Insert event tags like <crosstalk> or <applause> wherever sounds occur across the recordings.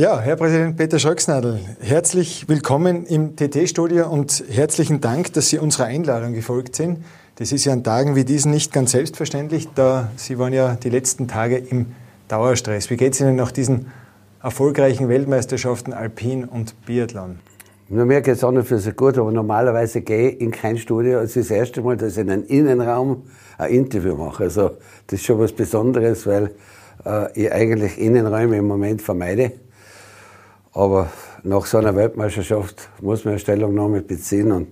Ja, Herr Präsident Peter Schröcksnadel, herzlich willkommen im TT-Studio und herzlichen Dank, dass Sie unserer Einladung gefolgt sind. Das ist ja an Tagen wie diesen nicht ganz selbstverständlich, da Sie waren ja die letzten Tage im Dauerstress. Wie geht es Ihnen nach diesen erfolgreichen Weltmeisterschaften Alpin und Biathlon? Nur mir geht es auch nicht für so gut, aber normalerweise gehe ich in kein Studio. Es ist das erste Mal, dass ich in einem Innenraum ein Interview mache. Also das ist schon was Besonderes, weil äh, ich eigentlich Innenräume im Moment vermeide. Aber nach so einer Weltmeisterschaft muss man eine Stellungnahme beziehen und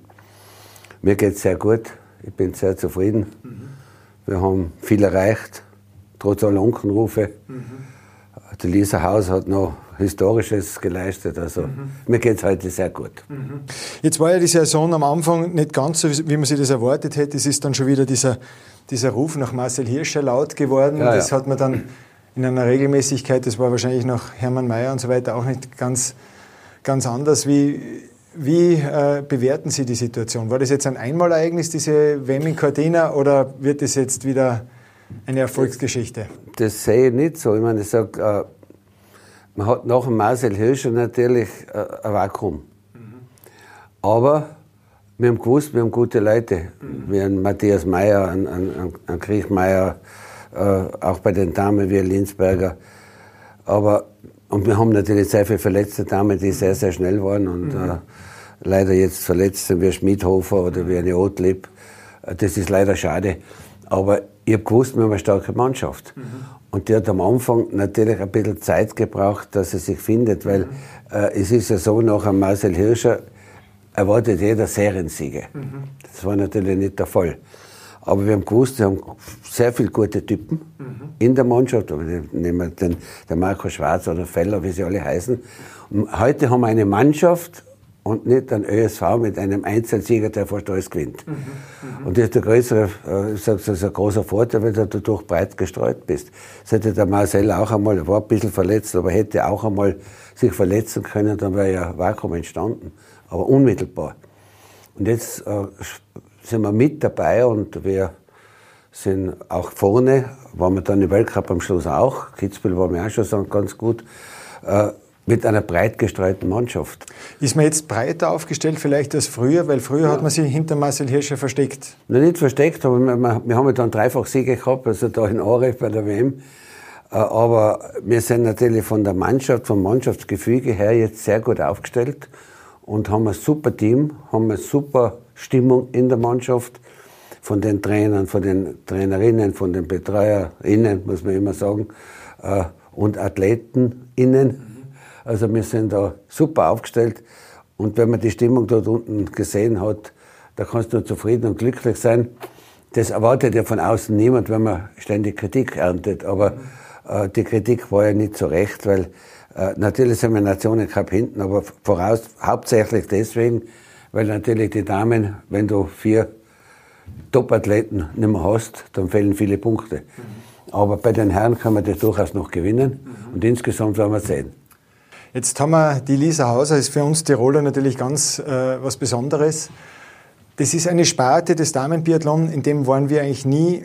mir geht es sehr gut. Ich bin sehr zufrieden. Mhm. Wir haben viel erreicht, trotz aller Unkenrufe. Mhm. Die Lisa Haus hat noch Historisches geleistet. Also mhm. mir geht es heute sehr gut. Mhm. Jetzt war ja die Saison am Anfang nicht ganz so, wie man sich das erwartet hätte. Es ist dann schon wieder dieser, dieser Ruf nach Marcel Hirscher laut geworden. Ja, das ja. hat man dann in einer Regelmäßigkeit, das war wahrscheinlich nach Hermann Mayer und so weiter auch nicht ganz, ganz anders. Wie, wie äh, bewerten Sie die Situation? War das jetzt ein Einmalereignis, diese WM in Cortina, oder wird es jetzt wieder eine Erfolgsgeschichte? Das sehe ich nicht so. Ich meine, ich sage, äh, man hat nach dem Marcel Hirscher natürlich äh, ein Vakuum. Mhm. Aber wir haben gewusst, wir haben gute Leute. Mhm. Wir haben Matthias Meyer, einen, einen, einen Kriechmeier, äh, auch bei den Damen wie Linsberger. Aber, und wir haben natürlich sehr viele verletzte Damen, die sehr, sehr schnell waren und mhm. äh, leider jetzt verletzt sind, wie Schmidhofer oder wie eine Otlib. Das ist leider schade. Aber ich habe gewusst, wir haben eine starke Mannschaft. Mhm. Und die hat am Anfang natürlich ein bisschen Zeit gebraucht, dass sie sich findet, weil mhm. äh, es ist ja so, nach einem Marcel Hirscher erwartet jeder Seriensiege. Mhm. Das war natürlich nicht der Fall. Aber wir haben gewusst, wir haben sehr viele gute Typen mhm. in der Mannschaft. Nehmen wir den, Marco Schwarz oder Feller, wie sie alle heißen. Und heute haben wir eine Mannschaft und nicht ein ÖSV mit einem Einzelsieger, der fast alles gewinnt. Mhm, mhm. Und das ist der größere, äh, ich sage, das ist ein großer Vorteil, weil du dadurch breit gestreut bist. Das hätte der Marcel auch einmal, er war ein bisschen verletzt, aber hätte auch einmal sich verletzen können, dann wäre ja Vakuum entstanden. Aber unmittelbar. Und jetzt äh, sind wir mit dabei und wir sind auch vorne, waren wir dann im Weltcup am Schluss auch. Kitzbühel war mir auch schon ganz gut. Äh, mit einer breit gestreuten Mannschaft. Ist man jetzt breiter aufgestellt vielleicht als früher? Weil früher ja. hat man sich hinter Marcel Hirscher versteckt. Na, nicht versteckt, aber wir, wir haben ja dann dreifach Siege gehabt, also da in Aare bei der WM. Äh, aber wir sind natürlich von der Mannschaft, vom Mannschaftsgefüge her jetzt sehr gut aufgestellt und haben ein super Team, haben eine super Stimmung in der Mannschaft. Von den Trainern, von den Trainerinnen, von den BetreuerInnen, muss man immer sagen, äh, und AthletenInnen. Also wir sind da super aufgestellt. Und wenn man die Stimmung dort unten gesehen hat, da kannst du zufrieden und glücklich sein. Das erwartet ja von außen niemand, wenn man ständig Kritik erntet. Aber äh, die Kritik war ja nicht so recht, weil natürlich sind wir Nationencup hinten, aber voraus hauptsächlich deswegen, weil natürlich die Damen, wenn du vier Top-Athleten nicht mehr hast, dann fehlen viele Punkte. Mhm. Aber bei den Herren kann man das durchaus noch gewinnen mhm. und insgesamt werden wir sehen. Jetzt haben wir die Lisa Hauser, ist für uns Tiroler natürlich ganz äh, was Besonderes. Das ist eine Sparte des Damenbiathlon, in dem waren wir eigentlich nie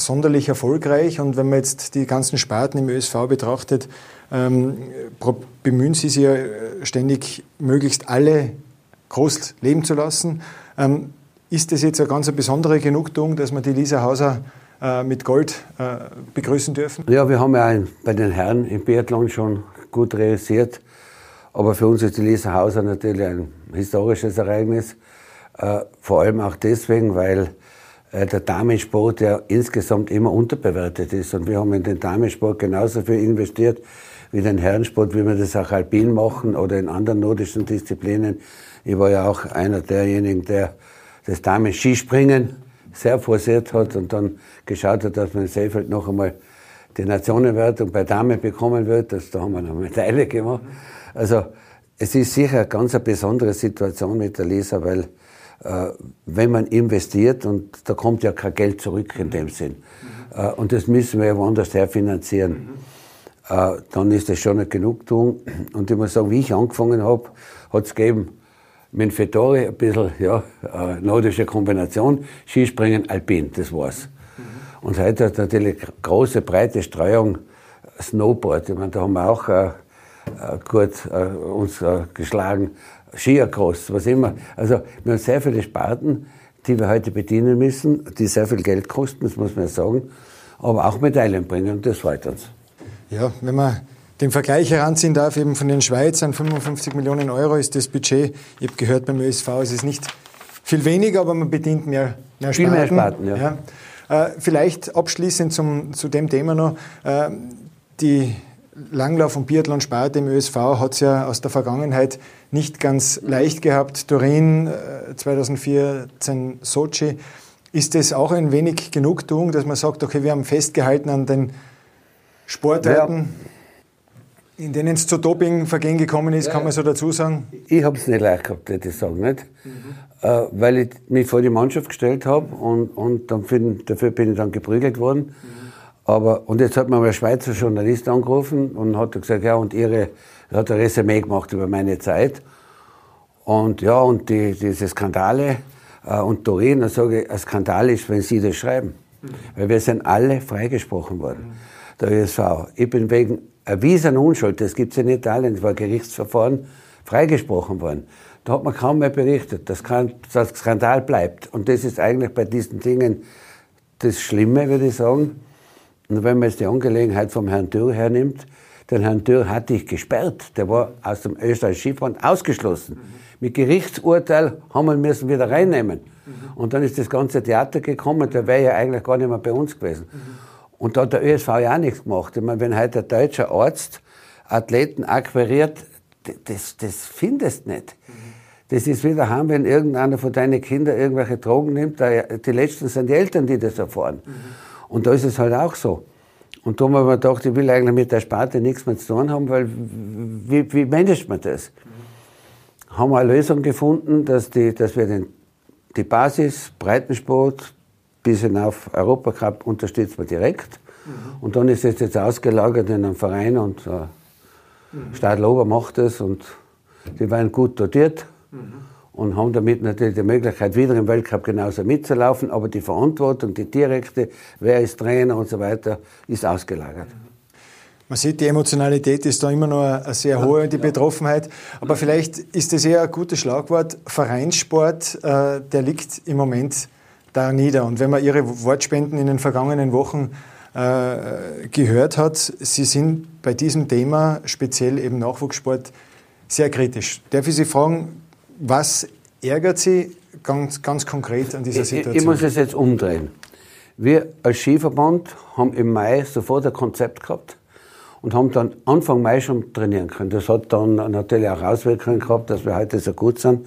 sonderlich erfolgreich. Und wenn man jetzt die ganzen Sparten im ÖSV betrachtet, ähm, bemühen sie sich ja äh, ständig, möglichst alle groß leben zu lassen. Ähm, ist das jetzt eine ganz besondere Genugtuung, dass wir die Lisa Hauser äh, mit Gold äh, begrüßen dürfen? Ja, wir haben ja bei den Herren im Biathlon schon gut realisiert. Aber für uns ist die Lisa Hauser natürlich ein historisches Ereignis. Vor allem auch deswegen, weil der Damensport ja insgesamt immer unterbewertet ist. Und wir haben in den Damensport genauso viel investiert wie den Herrensport, wie wir das auch alpin machen oder in anderen nordischen Disziplinen. Ich war ja auch einer derjenigen, der das Damen-Skispringen sehr forciert hat und dann geschaut hat, dass man in Seefeld noch einmal die Nationenwertung bei Damen bekommen wird. Das, da haben wir eine Medaille gemacht. Also es ist sicher eine ganz besondere Situation mit der Lisa, weil äh, wenn man investiert und da kommt ja kein Geld zurück in dem Sinn äh, und das müssen wir ja woanders her finanzieren, äh, dann ist das schon eine Genugtuung. Und ich muss sagen, wie ich angefangen habe, hat es gegeben mit Fettori ein bisschen ja, äh, nordische Kombination, Skispringen, Alpin, das war's. Und heute hat natürlich große, breite Streuung Snowboard. Ich meine, da haben wir auch äh, äh, gut äh, uns äh, geschlagen, Skiercross, was immer. Also wir haben sehr viele Sparten, die wir heute bedienen müssen, die sehr viel Geld kosten, das muss man sagen, aber auch Medaillen bringen und das freut uns. Ja, wenn man den Vergleich heranziehen darf, eben von den Schweizern, 55 Millionen Euro ist das Budget. Ich habe gehört, beim ÖSV ist es nicht viel weniger, aber man bedient mehr, mehr Viel mehr Sparten, ja. ja. Äh, vielleicht abschließend zum, zu dem Thema noch. Äh, die Langlauf- und Biathlon-Sparte im ÖSV hat es ja aus der Vergangenheit nicht ganz leicht gehabt. Turin äh, 2014, Sochi. Ist es auch ein wenig Genugtuung, dass man sagt, okay, wir haben festgehalten an den Sportarten, ja. in denen es zu Dopingvergehen gekommen ist, ja, kann man so dazu sagen? Ich habe es nicht leicht gehabt, würde ich sagen. Nicht? Mhm. Äh, weil ich mich vor die Mannschaft gestellt habe und, und dann für, dafür bin ich dann geprügelt worden. Mhm. Aber, und jetzt hat mir ein Schweizer Journalist angerufen und hat gesagt, ja, und ihre, hat ein Resümee gemacht über meine Zeit. Und ja, und die, diese Skandale äh, und Turin, dann sage ich, ein Skandal ist, wenn Sie das schreiben. Mhm. Weil wir sind alle freigesprochen worden, mhm. der ÖSV. Ich bin wegen erwiesener Unschuld, das gibt es in Italien, das war Gerichtsverfahren, freigesprochen worden. Da hat man kaum mehr berichtet, dass das Skandal bleibt. Und das ist eigentlich bei diesen Dingen das Schlimme, würde ich sagen. Und wenn man jetzt die Angelegenheit vom Herrn Dürr hernimmt, den Herrn Dürr hatte ich gesperrt. Der war aus dem österreichischen Skifahren ausgeschlossen. Mhm. Mit Gerichtsurteil haben wir müssen wieder reinnehmen. Mhm. Und dann ist das ganze Theater gekommen. Der wäre ja eigentlich gar nicht mehr bei uns gewesen. Mhm. Und da hat der ÖSV ja auch nichts gemacht. Ich meine, wenn heute ein deutscher Arzt Athleten akquiriert, das, das findest du nicht. Das ist wieder haben, wenn irgendeiner von deinen Kindern irgendwelche Drogen nimmt. Die letzten sind die Eltern, die das erfahren. Und da ist es halt auch so. Und da haben wir gedacht, ich will eigentlich mit der Sparte nichts mehr zu tun haben, weil wie, wie managt man das? Mhm. Haben wir eine Lösung gefunden, dass, die, dass wir den, die Basis, Breitensport, bis hinauf Europacup unterstützen wir direkt. Mhm. Und dann ist es jetzt ausgelagert in einem Verein und äh, mhm. Stadlober macht es und die waren gut dotiert und haben damit natürlich die Möglichkeit, wieder im Weltcup genauso mitzulaufen, aber die Verantwortung, die direkte, wer ist Trainer und so weiter, ist ausgelagert. Man sieht, die Emotionalität ist da immer noch eine sehr hohe, die Betroffenheit. Aber vielleicht ist es eher ein gutes Schlagwort. Vereinssport, äh, der liegt im Moment da nieder. Und wenn man Ihre Wortspenden in den vergangenen Wochen äh, gehört hat, Sie sind bei diesem Thema, speziell eben Nachwuchssport, sehr kritisch. Darf ich Sie fragen, was ärgert Sie ganz, ganz konkret an dieser Situation? Ich, ich muss es jetzt umdrehen. Wir als Skiverband haben im Mai sofort ein Konzept gehabt und haben dann Anfang Mai schon trainieren können. Das hat dann natürlich auch Auswirkungen gehabt, dass wir heute so gut sind.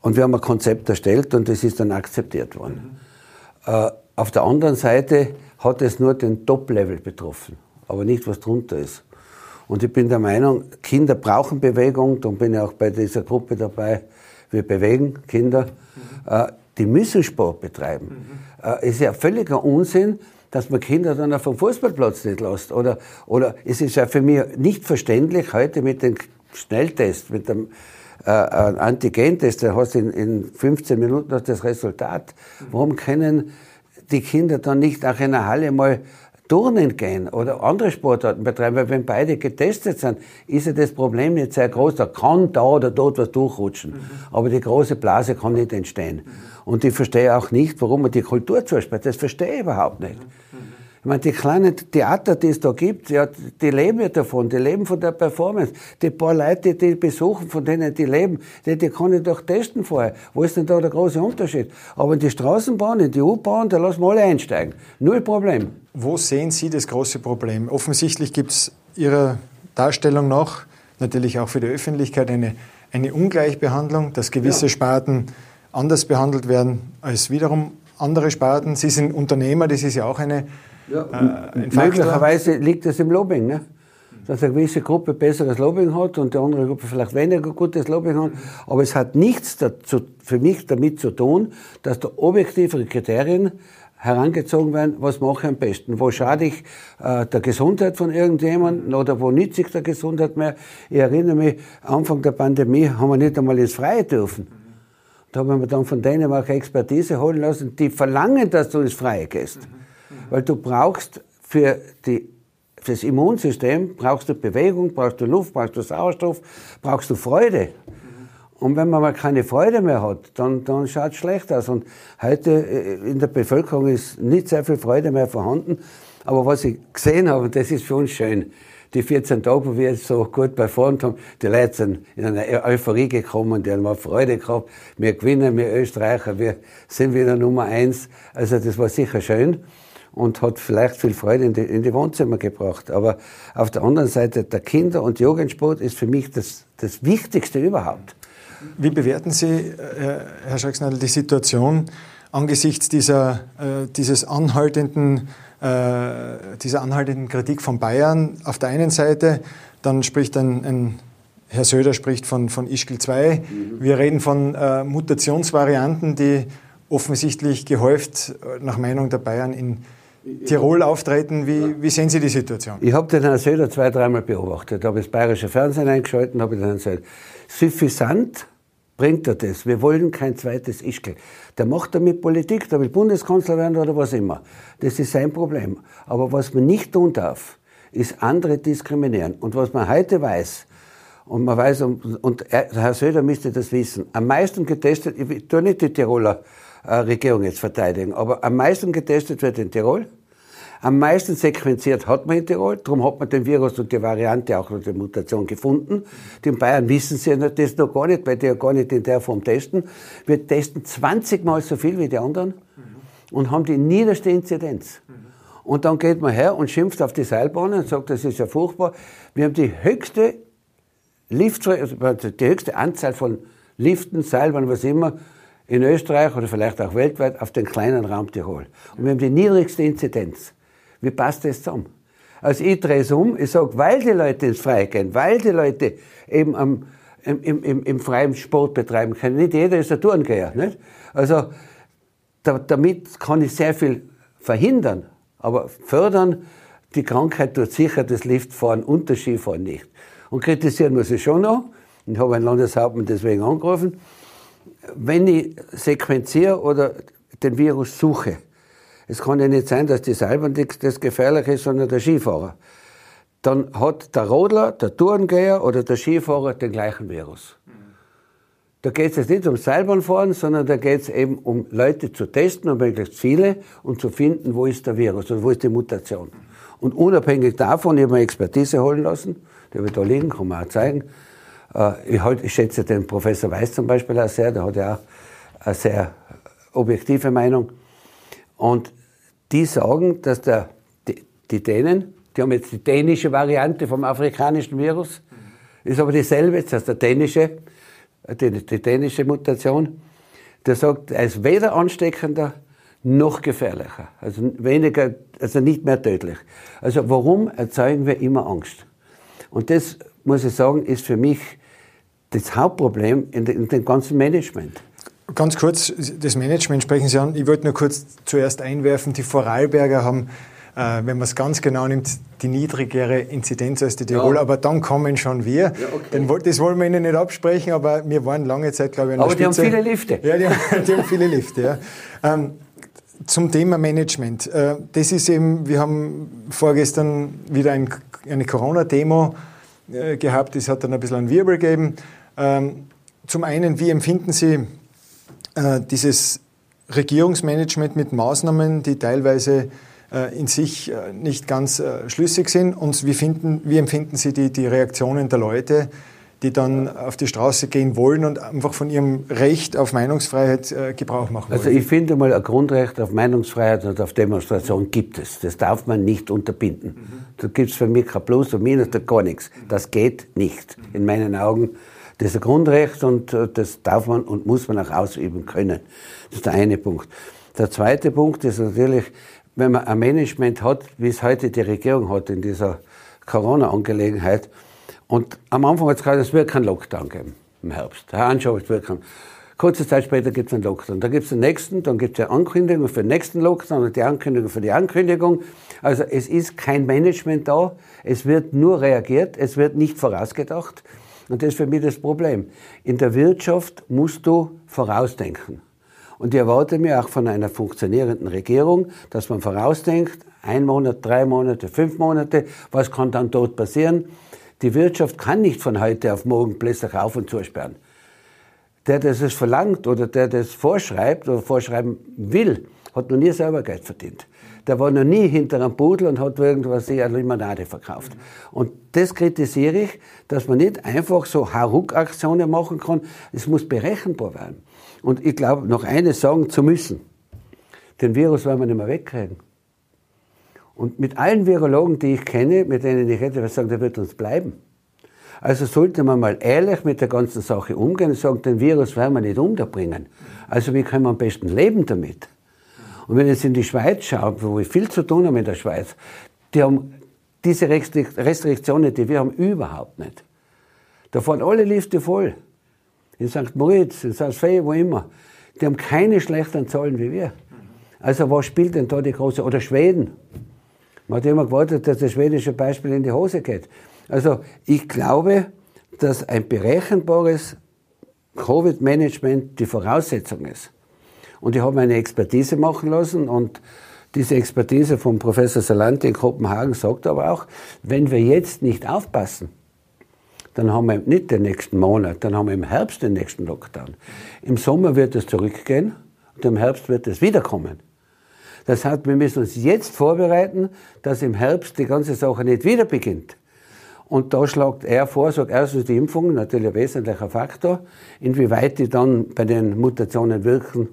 Und wir haben ein Konzept erstellt und das ist dann akzeptiert worden. Mhm. Äh, auf der anderen Seite hat es nur den Top-Level betroffen, aber nicht was drunter ist. Und ich bin der Meinung, Kinder brauchen Bewegung. Darum bin ich auch bei dieser Gruppe dabei. Wir bewegen Kinder. Mhm. die müssen Sport betreiben. Mhm. Äh, ist ja völliger Unsinn, dass man Kinder dann auf dem Fußballplatz nicht lässt. Oder, oder es ist ja für mich nicht verständlich heute mit dem Schnelltest, mit dem äh, äh Antigentest, da hast du in, in 15 Minuten das Resultat. Mhm. Warum können die Kinder dann nicht auch in der Halle mal Turnen gehen oder andere Sportarten betreiben, weil wenn beide getestet sind, ist ja das Problem nicht sehr groß. Da kann da oder dort was durchrutschen. Mhm. Aber die große Blase kann nicht entstehen. Mhm. Und ich verstehe auch nicht, warum man die Kultur zusperrt. Das verstehe ich überhaupt nicht. Mhm. Ich meine, die kleinen Theater, die es da gibt, ja, die leben ja davon, die leben von der Performance. Die paar Leute, die, besuchen, von denen die leben, die, die kann ich doch testen vorher. Wo ist denn da der große Unterschied? Aber in die Straßenbahn, in die U-Bahn, da lassen wir alle einsteigen. Null Problem. Wo sehen Sie das große Problem? Offensichtlich gibt es Ihrer Darstellung nach, natürlich auch für die Öffentlichkeit, eine, eine Ungleichbehandlung, dass gewisse ja. Sparten anders behandelt werden als wiederum andere Sparten. Sie sind Unternehmer, das ist ja auch eine ja, äh, möglicherweise liegt es im Lobbying, ne? dass eine gewisse Gruppe besseres Lobbying hat und die andere Gruppe vielleicht weniger gutes Lobbying hat. Aber es hat nichts dazu, für mich damit zu tun, dass da objektivere Kriterien herangezogen werden, was mache ich am besten? Wo schade ich äh, der Gesundheit von irgendjemandem oder wo nütze ich der Gesundheit mehr? Ich erinnere mich, Anfang der Pandemie haben wir nicht einmal ins Freie dürfen. Da haben wir dann von denen auch Expertise holen lassen, die verlangen, dass du ins Freie gehst. Weil du brauchst für die fürs Immunsystem brauchst du Bewegung, brauchst du Luft, brauchst du Sauerstoff, brauchst du Freude. Und wenn man mal keine Freude mehr hat, dann, dann schaut es schlecht aus. Und heute äh, in der Bevölkerung ist nicht sehr viel Freude mehr vorhanden. Aber was ich gesehen habe, und das ist für uns schön, die 14 Tage, wo wir jetzt so gut performt haben, die Leute sind in eine Euphorie gekommen, die haben mal Freude gehabt. Wir gewinnen, wir Österreicher, wir sind wieder Nummer eins. Also das war sicher schön und hat vielleicht viel Freude in die, in die Wohnzimmer gebracht. Aber auf der anderen Seite, der Kinder- und Jugendsport ist für mich das, das Wichtigste überhaupt. Wie bewerten Sie, äh, Herr Schrecksnadel, die Situation angesichts dieser, äh, dieses anhaltenden, äh, dieser anhaltenden Kritik von Bayern auf der einen Seite? Dann spricht ein, ein Herr Söder spricht von, von Ischgl 2. Mhm. Wir reden von äh, Mutationsvarianten, die offensichtlich gehäuft nach Meinung der Bayern in Tirol auftreten. Wie, wie sehen Sie die Situation? Ich habe den Herrn Söder zwei, dreimal beobachtet. habe das bayerische Fernsehen eingeschaltet und habe den Herrn Söder. Suffisant bringt er das. Wir wollen kein zweites Ischgl. Der macht damit Politik, der will Bundeskanzler werden oder was immer. Das ist sein Problem. Aber was man nicht tun darf, ist andere diskriminieren. Und was man heute weiß, und man weiß, und Herr Söder müsste das wissen, am meisten getestet, ich tue nicht die Tiroler äh, Regierung jetzt verteidigen. Aber am meisten getestet wird in Tirol. Am meisten sequenziert hat man in Tirol, darum hat man den Virus und die Variante auch noch die Mutation gefunden. Die in Bayern wissen sie das noch gar nicht, weil die ja gar nicht in der Form testen. Wir testen 20 Mal so viel wie die anderen und haben die niederste Inzidenz. Und dann geht man her und schimpft auf die Seilbahnen und sagt, das ist ja furchtbar. Wir haben die höchste Lift, also die höchste Anzahl von Liften, Seilbahnen, was immer, in Österreich oder vielleicht auch weltweit auf den kleinen Raum Tirol. Und wir haben die niedrigste Inzidenz. Wie passt das zusammen? Also ich drehe es um, ich sage, weil die Leute ins Freie gehen, weil die Leute eben am, im, im, im freien Sport betreiben können. Nicht jeder ist ein Turngeher. Nicht? Also da, damit kann ich sehr viel verhindern, aber fördern die Krankheit tut sicher das Liftfahren und das Skifahren nicht. Und kritisieren muss ich schon noch. Ich habe einen Landeshauptmann deswegen angerufen wenn ich sequenziere oder den Virus suche, es kann ja nicht sein, dass die Seilbahn das Gefährliche ist, sondern der Skifahrer. Dann hat der Rodler, der Tourengeher oder der Skifahrer den gleichen Virus. Da geht es jetzt nicht um Seilbahnfahren, sondern da geht es eben um Leute zu testen, um möglichst viele und zu finden, wo ist der Virus und wo ist die Mutation. Und unabhängig davon, ich habe mir Expertise holen lassen, die habe ich da liegen, kann man auch zeigen, ich, halt, ich schätze den Professor Weiß zum Beispiel auch sehr, der hat ja auch eine sehr objektive Meinung. Und die sagen, dass der, die, die Dänen, die haben jetzt die dänische Variante vom afrikanischen Virus, ist aber dieselbe, das heißt der dänische, die, die dänische Mutation, der sagt, er ist weder ansteckender noch gefährlicher, also weniger, also nicht mehr tödlich. Also warum erzeugen wir immer Angst? Und das, muss ich sagen, ist für mich das Hauptproblem in, in dem ganzen Management. Ganz kurz, das Management sprechen Sie an. Ich wollte nur kurz zuerst einwerfen, die Vorarlberger haben, äh, wenn man es ganz genau nimmt, die niedrigere Inzidenz als die Tiroler, ja. aber dann kommen schon wir. Ja, okay. das wollen wir Ihnen nicht absprechen, aber wir waren lange Zeit, glaube ich, an der Aber Spitze. die haben viele Lifte. Ja, die, haben, die haben viele Lifte, ja. Ähm, zum Thema Management. Äh, das ist eben, wir haben vorgestern wieder ein, eine Corona-Demo äh, gehabt, es hat dann ein bisschen einen Wirbel gegeben. Ähm, zum einen, wie empfinden Sie äh, dieses Regierungsmanagement mit Maßnahmen, die teilweise äh, in sich äh, nicht ganz schlüssig sind? Und wie, finden, wie empfinden Sie die, die Reaktionen der Leute, die dann auf die Straße gehen wollen und einfach von ihrem Recht auf Meinungsfreiheit Gebrauch machen also wollen? Also ich finde mal, ein Grundrecht auf Meinungsfreiheit und auf Demonstration gibt es. Das darf man nicht unterbinden. Mhm. Da gibt es für mich kein Plus und Minus, da gar nichts. Das geht nicht, in meinen Augen. Das ist ein Grundrecht und äh, das darf man und muss man auch ausüben können. Das ist der eine Punkt. Der zweite Punkt ist natürlich, wenn man ein Management hat, wie es heute die Regierung hat in dieser Corona-Angelegenheit. Und am Anfang hat es gerade, es wird keinen Lockdown geben im Herbst. Herr Anschaut, es wird keinen. Kurze Zeit später gibt es einen Lockdown. Dann gibt es den nächsten, dann gibt es eine Ankündigung für den nächsten Lockdown und die Ankündigung für die Ankündigung. Also es ist kein Management da, es wird nur reagiert, es wird nicht vorausgedacht. Und das ist für mich das Problem. In der Wirtschaft musst du vorausdenken. Und ich erwarte mir auch von einer funktionierenden Regierung, dass man vorausdenkt, ein Monat, drei Monate, fünf Monate, was kann dann dort passieren? Die Wirtschaft kann nicht von heute auf morgen plötzlich auf und zusperren. Der, der das verlangt oder der das vorschreibt oder vorschreiben will, hat noch nie selber Geld verdient. Der war noch nie hinter einem Pudel und hat irgendwas eine Limonade verkauft. Und das kritisiere ich, dass man nicht einfach so Hauruck-Aktionen machen kann. Es muss berechenbar werden. Und ich glaube, noch eines sagen zu müssen. Den Virus werden wir nicht mehr wegkriegen. Und mit allen Virologen, die ich kenne, mit denen ich hätte was sagen, der wird uns bleiben. Also sollte man mal ehrlich mit der ganzen Sache umgehen und sagen, den Virus werden wir nicht unterbringen. Also wie können wir am besten leben damit? Und wenn ich jetzt in die Schweiz schaue, wo wir viel zu tun haben in der Schweiz, die haben diese Restriktionen, die wir haben, überhaupt nicht. Da fahren alle Lifte voll. In St. Moritz, in St. Fee, wo immer. Die haben keine schlechteren Zahlen wie wir. Also was spielt denn da die große, oder Schweden? Man hat immer gewartet, dass das schwedische Beispiel in die Hose geht. Also ich glaube, dass ein berechenbares Covid-Management die Voraussetzung ist. Und ich habe eine Expertise machen lassen und diese Expertise von Professor Salanti in Kopenhagen sagt aber auch, wenn wir jetzt nicht aufpassen, dann haben wir nicht den nächsten Monat, dann haben wir im Herbst den nächsten Lockdown. Im Sommer wird es zurückgehen und im Herbst wird es wiederkommen. Das heißt, wir müssen uns jetzt vorbereiten, dass im Herbst die ganze Sache nicht wieder beginnt. Und da schlagt er vor, sagt erstens die Impfung, natürlich ein wesentlicher Faktor. Inwieweit die dann bei den Mutationen wirken,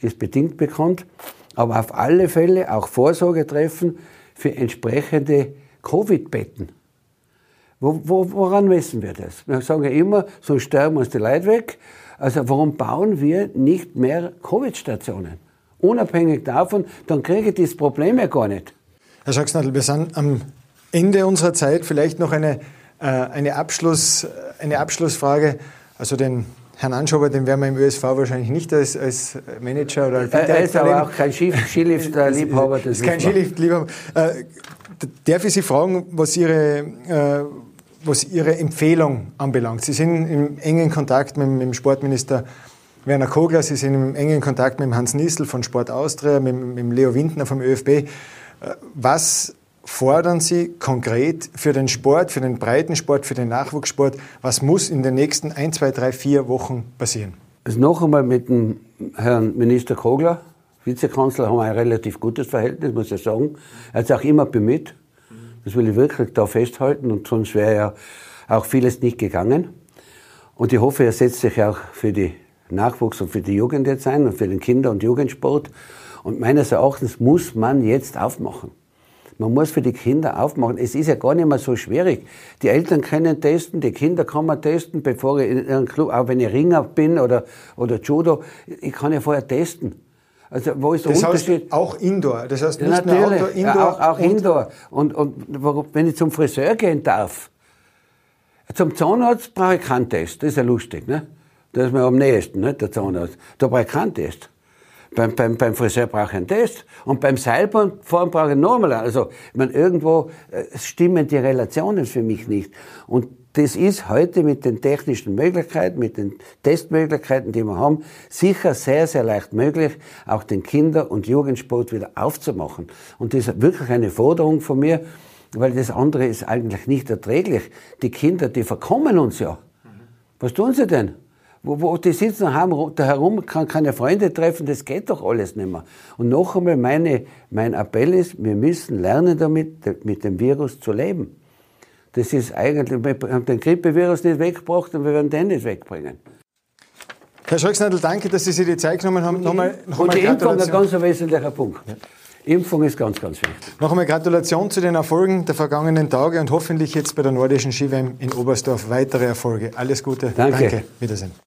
ist bedingt bekannt. Aber auf alle Fälle auch Vorsorge treffen für entsprechende Covid-Betten. Wo, wo, woran messen wir das? Wir sagen ja immer, so sterben uns die Leute weg. Also warum bauen wir nicht mehr Covid-Stationen? Unabhängig davon, dann kriege ich das Problem ja gar nicht. Herr Schacksnadel, wir sind am Ende unserer Zeit. Vielleicht noch eine, äh, eine, Abschluss, eine Abschlussfrage. Also den Herrn Anschober, den werden wir im ÖSV wahrscheinlich nicht als, als Manager oder als Er ist aber auch kein Skilift-Liebhaber. <laughs> ist kein Skilift-Liebhaber. Äh, darf ich Sie fragen, was Ihre, äh, was Ihre Empfehlung anbelangt? Sie sind im engen Kontakt mit, mit dem Sportminister Werner Kogler, Sie sind im engen Kontakt mit Hans Niesel von Sport Austria, mit, mit Leo Windner vom ÖFB. Äh, was fordern Sie konkret für den Sport, für den Breitensport, für den Nachwuchssport? Was muss in den nächsten ein, zwei, drei, vier Wochen passieren? Also noch einmal mit dem Herrn Minister Kogler, Vizekanzler, haben wir ein relativ gutes Verhältnis, muss ich sagen. Er hat es auch immer bemüht. Das will ich wirklich da festhalten und sonst wäre ja auch vieles nicht gegangen. Und ich hoffe, er setzt sich auch für die Nachwuchs und für die Jugend jetzt ein und für den Kinder- und Jugendsport. Und meines Erachtens muss man jetzt aufmachen. Man muss für die Kinder aufmachen. Es ist ja gar nicht mehr so schwierig. Die Eltern können testen, die Kinder kann man testen, bevor ich in einem Club, auch wenn ich Ringer bin oder, oder Judo, ich kann ja vorher testen. Also wo ist der das Unterschied? Heißt auch Indoor. Das heißt nicht ja, nur Outdoor, Indoor. Ja, auch, auch und Indoor. Und, und wenn ich zum Friseur gehen darf, zum Zahnarzt brauche ich keinen Test. Das ist ja lustig, ne? Das ist mir am nächsten, ne? der Zahnarzt. Da brauche ich keinen Test. Beim, beim, beim Friseur brauche ich einen Test und beim Seilbahnfahren brauche ich einen. Also, ich meine, irgendwo äh, stimmen die Relationen für mich nicht. Und das ist heute mit den technischen Möglichkeiten, mit den Testmöglichkeiten, die wir haben, sicher sehr, sehr leicht möglich, auch den Kinder- und Jugendsport wieder aufzumachen. Und das ist wirklich eine Forderung von mir, weil das andere ist eigentlich nicht erträglich. Die Kinder, die verkommen uns ja. Was tun sie denn? Wo, wo die sitzen haben, da herum, kann keine Freunde treffen, das geht doch alles nicht mehr. Und noch einmal, meine, mein Appell ist, wir müssen lernen damit, mit dem Virus zu leben. Das ist eigentlich, wir haben den Grippevirus nicht weggebracht und wir werden den nicht wegbringen. Herr Scholznadel, danke, dass Sie sich die Zeit genommen haben. Nochmal, nochmal und die Impfung ein ganz wesentlicher Punkt. Ja. Impfung ist ganz, ganz wichtig. Noch einmal Gratulation zu den Erfolgen der vergangenen Tage und hoffentlich jetzt bei der nordischen Skiwem in Oberstdorf weitere Erfolge. Alles Gute. Danke. Danke. Wiedersehen.